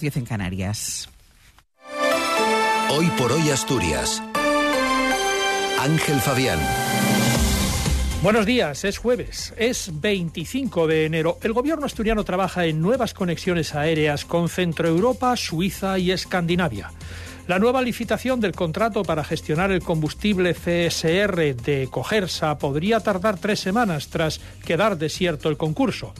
10 en Canarias. Hoy por hoy Asturias. Ángel Fabián. Buenos días, es jueves, es 25 de enero. El gobierno asturiano trabaja en nuevas conexiones aéreas con Centroeuropa, Suiza y Escandinavia. La nueva licitación del contrato para gestionar el combustible CSR de Cogersa podría tardar tres semanas tras quedar desierto el concurso.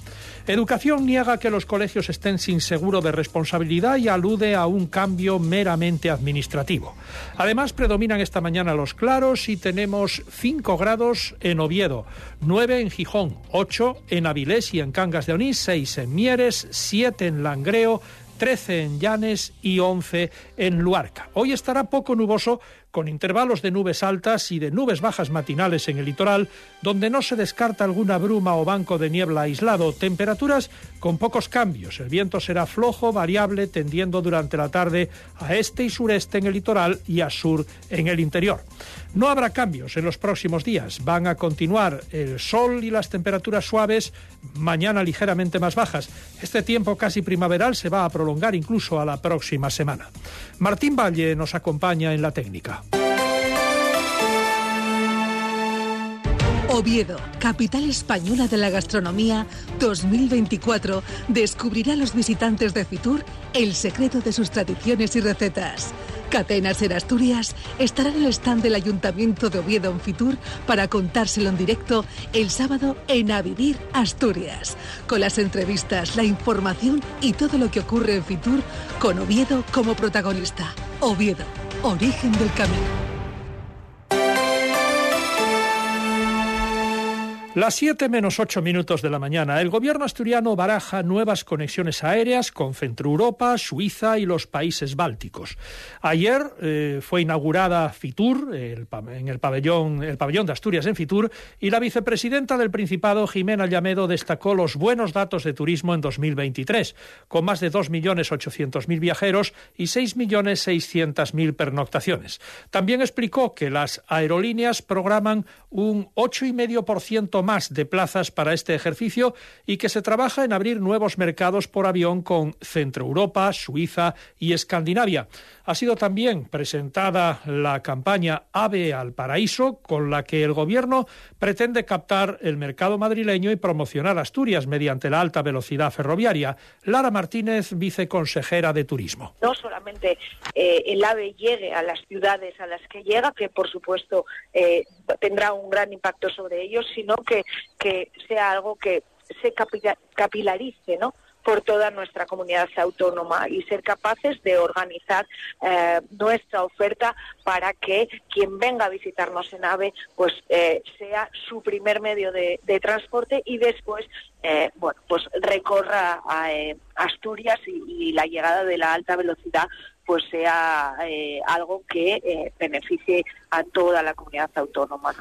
Educación niega que los colegios estén sin seguro de responsabilidad y alude a un cambio meramente administrativo. Además, predominan esta mañana los claros y tenemos 5 grados en Oviedo, 9 en Gijón, 8 en Avilés y en Cangas de Onís, 6 en Mieres, 7 en Langreo, 13 en Llanes y 11 en Luarca. Hoy estará poco nuboso con intervalos de nubes altas y de nubes bajas matinales en el litoral, donde no se descarta alguna bruma o banco de niebla aislado. Temperaturas con pocos cambios. El viento será flojo, variable, tendiendo durante la tarde a este y sureste en el litoral y a sur en el interior. No habrá cambios en los próximos días. Van a continuar el sol y las temperaturas suaves, mañana ligeramente más bajas. Este tiempo casi primaveral se va a prolongar incluso a la próxima semana. Martín Valle nos acompaña en la técnica. Oviedo, capital española de la gastronomía 2024, descubrirá a los visitantes de Fitur el secreto de sus tradiciones y recetas. Catenas en Asturias estará en el stand del Ayuntamiento de Oviedo en Fitur para contárselo en directo el sábado en A Vivir Asturias, con las entrevistas, la información y todo lo que ocurre en Fitur con Oviedo como protagonista. Oviedo, origen del camino. Las 7 menos 8 minutos de la mañana, el gobierno asturiano baraja nuevas conexiones aéreas con Centroeuropa, Suiza y los países bálticos. Ayer eh, fue inaugurada Fitur, en el pabellón, el pabellón de Asturias en Fitur, y la vicepresidenta del Principado, Jimena Llamedo, destacó los buenos datos de turismo en 2023, con más de 2.800.000 viajeros y 6.600.000 pernoctaciones. También explicó que las aerolíneas programan un 8,5% más de plazas para este ejercicio y que se trabaja en abrir nuevos mercados por avión con Centroeuropa, Suiza y Escandinavia. Ha sido también presentada la campaña AVE al Paraíso, con la que el Gobierno pretende captar el mercado madrileño y promocionar Asturias mediante la alta velocidad ferroviaria. Lara Martínez, viceconsejera de Turismo. No solamente eh, el AVE llegue a las ciudades a las que llega, que por supuesto eh, tendrá un gran impacto sobre ellos, sino que, que sea algo que se capilarice, ¿no? por toda nuestra comunidad autónoma y ser capaces de organizar eh, nuestra oferta para que quien venga a visitarnos en AVE pues eh, sea su primer medio de, transporte y después eh, bueno pues recorra a, Asturias y, la llegada de la alta velocidad pues sea algo que beneficie a toda la comunidad autónoma.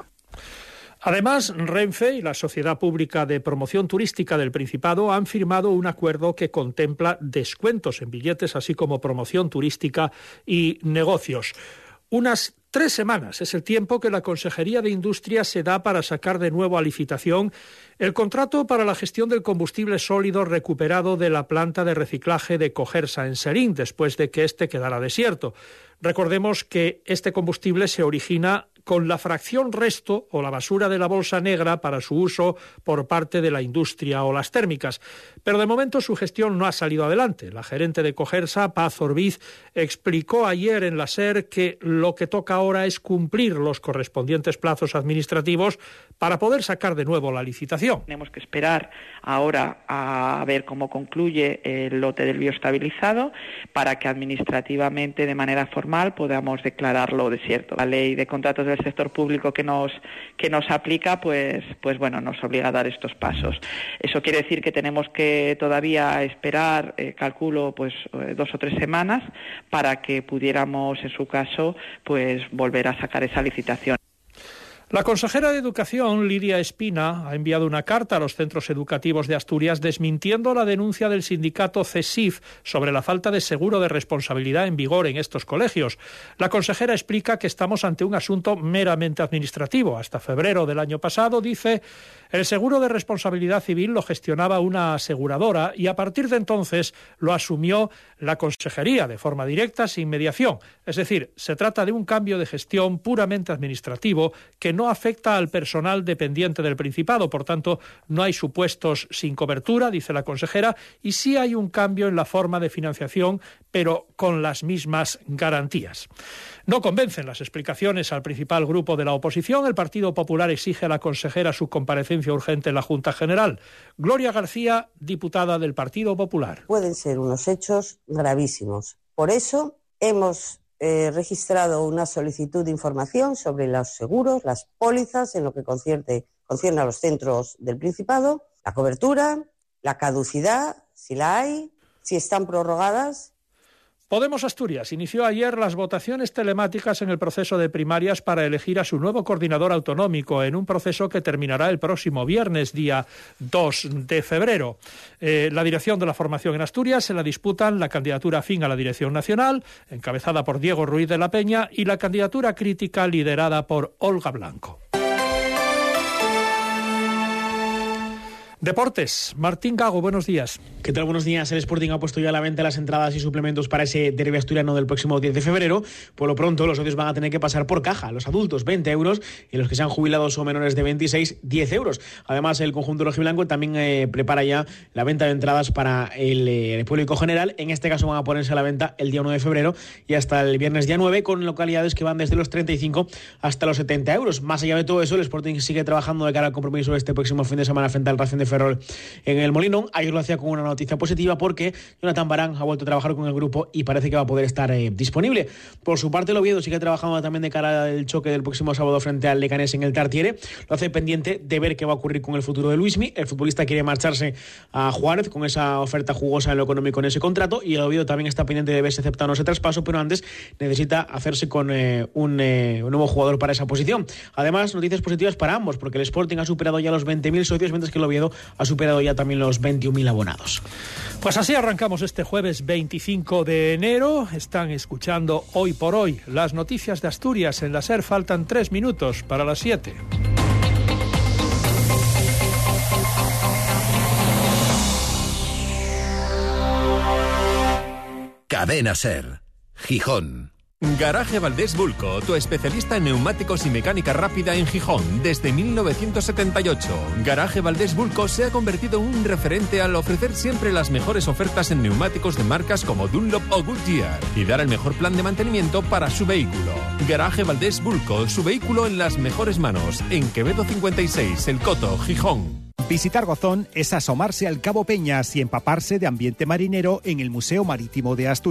Además, Renfe y la Sociedad Pública de Promoción Turística del Principado han firmado un acuerdo que contempla descuentos en billetes, así como promoción turística y negocios. Unas tres semanas es el tiempo que la Consejería de Industria se da para sacar de nuevo a licitación el contrato para la gestión del combustible sólido recuperado de la planta de reciclaje de Cogersa en Serín, después de que éste quedara desierto. Recordemos que este combustible se origina con la fracción resto o la basura de la bolsa negra para su uso por parte de la industria o las térmicas. Pero de momento su gestión no ha salido adelante. La gerente de Cogersa, Paz Orbiz, explicó ayer en la SER que lo que toca ahora es cumplir los correspondientes plazos administrativos para poder sacar de nuevo la licitación. Tenemos que esperar ahora a ver cómo concluye el lote del biostabilizado para que administrativamente, de manera formal, podamos declararlo desierto. La ley de contratos de el sector público que nos, que nos aplica, pues, pues bueno, nos obliga a dar estos pasos. Eso quiere decir que tenemos que todavía esperar, eh, calculo, pues eh, dos o tres semanas para que pudiéramos, en su caso, pues volver a sacar esa licitación. La consejera de Educación, Lidia Espina, ha enviado una carta a los centros educativos de Asturias desmintiendo la denuncia del sindicato CESIF sobre la falta de seguro de responsabilidad en vigor en estos colegios. La consejera explica que estamos ante un asunto meramente administrativo. Hasta febrero del año pasado, dice, el seguro de responsabilidad civil lo gestionaba una aseguradora y a partir de entonces lo asumió la consejería de forma directa sin mediación. Es decir, se trata de un cambio de gestión puramente administrativo que no afecta al personal dependiente del Principado. Por tanto, no hay supuestos sin cobertura, dice la consejera, y sí hay un cambio en la forma de financiación, pero con las mismas garantías. No convencen las explicaciones al principal grupo de la oposición. El Partido Popular exige a la consejera su comparecencia urgente en la Junta General. Gloria García, diputada del Partido Popular. Pueden ser unos hechos gravísimos. Por eso hemos eh, registrado una solicitud de información sobre los seguros, las pólizas en lo que concierne, concierne a los centros del Principado, la cobertura, la caducidad, si la hay, si están prorrogadas Podemos Asturias inició ayer las votaciones telemáticas en el proceso de primarias para elegir a su nuevo coordinador autonómico en un proceso que terminará el próximo viernes, día 2 de febrero. Eh, la dirección de la formación en Asturias se la disputan la candidatura afín a la dirección nacional, encabezada por Diego Ruiz de la Peña, y la candidatura crítica liderada por Olga Blanco. Deportes, Martín Gago, buenos días. ¿Qué tal? Buenos días. El Sporting ha puesto ya a la venta las entradas y suplementos para ese derbi asturiano del próximo 10 de febrero. Por lo pronto, los socios van a tener que pasar por caja. Los adultos, 20 euros, y los que sean jubilados o menores de 26, 10 euros. Además, el conjunto rojiblanco también eh, prepara ya la venta de entradas para el, eh, público general. En este caso van a ponerse a la venta el día 1 de febrero y hasta el viernes día 9, con localidades que van desde los 35 hasta los 70 euros. Más allá de todo eso, el Sporting sigue trabajando de cara al compromiso este próximo fin de semana frente al Racing de En el Molinón. Ayer lo hacía con una noticia positiva porque Jonathan Barán ha vuelto a trabajar con el grupo y parece que va a poder estar eh, disponible. Por su parte, el Oviedo sigue trabajando también de cara al choque del próximo sábado frente al Leganés en el Tartiere. Lo hace pendiente de ver qué va a ocurrir con el futuro de Luismi. El futbolista quiere marcharse a Juárez con esa oferta jugosa en lo económico en ese contrato y el Oviedo también está pendiente de ver si acepta no ese traspaso, pero antes necesita hacerse con eh, un, eh, un, nuevo jugador para esa posición. Además, noticias positivas para ambos, porque el Sporting ha superado ya los 20.000 socios, mientras que el Oviedo ha superado ya también los 21.000 abonados. Pues así arrancamos este jueves 25 de enero. Están escuchando hoy por hoy las noticias de Asturias en la SER. Faltan tres minutos para las 7. Cadena Ser. Gijón. Garaje Valdés Bulco, tu especialista en neumáticos y mecánica rápida en Gijón desde 1978. Garaje Valdés Bulco se ha convertido en un referente al ofrecer siempre las mejores ofertas en neumáticos de marcas como Dunlop o Goodyear y dar el mejor plan de mantenimiento para su vehículo. Garaje Valdés Bulco, su vehículo en las mejores manos, en Quevedo 56, El Coto, Gijón. Visitar Gozón es asomarse al Cabo Peñas y empaparse de ambiente marinero en el Museo Marítimo de Asturias.